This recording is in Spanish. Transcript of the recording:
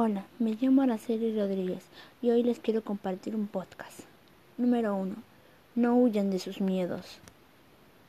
Hola, me llamo Araceli Rodríguez y hoy les quiero compartir un podcast. Número 1. No huyan de sus miedos.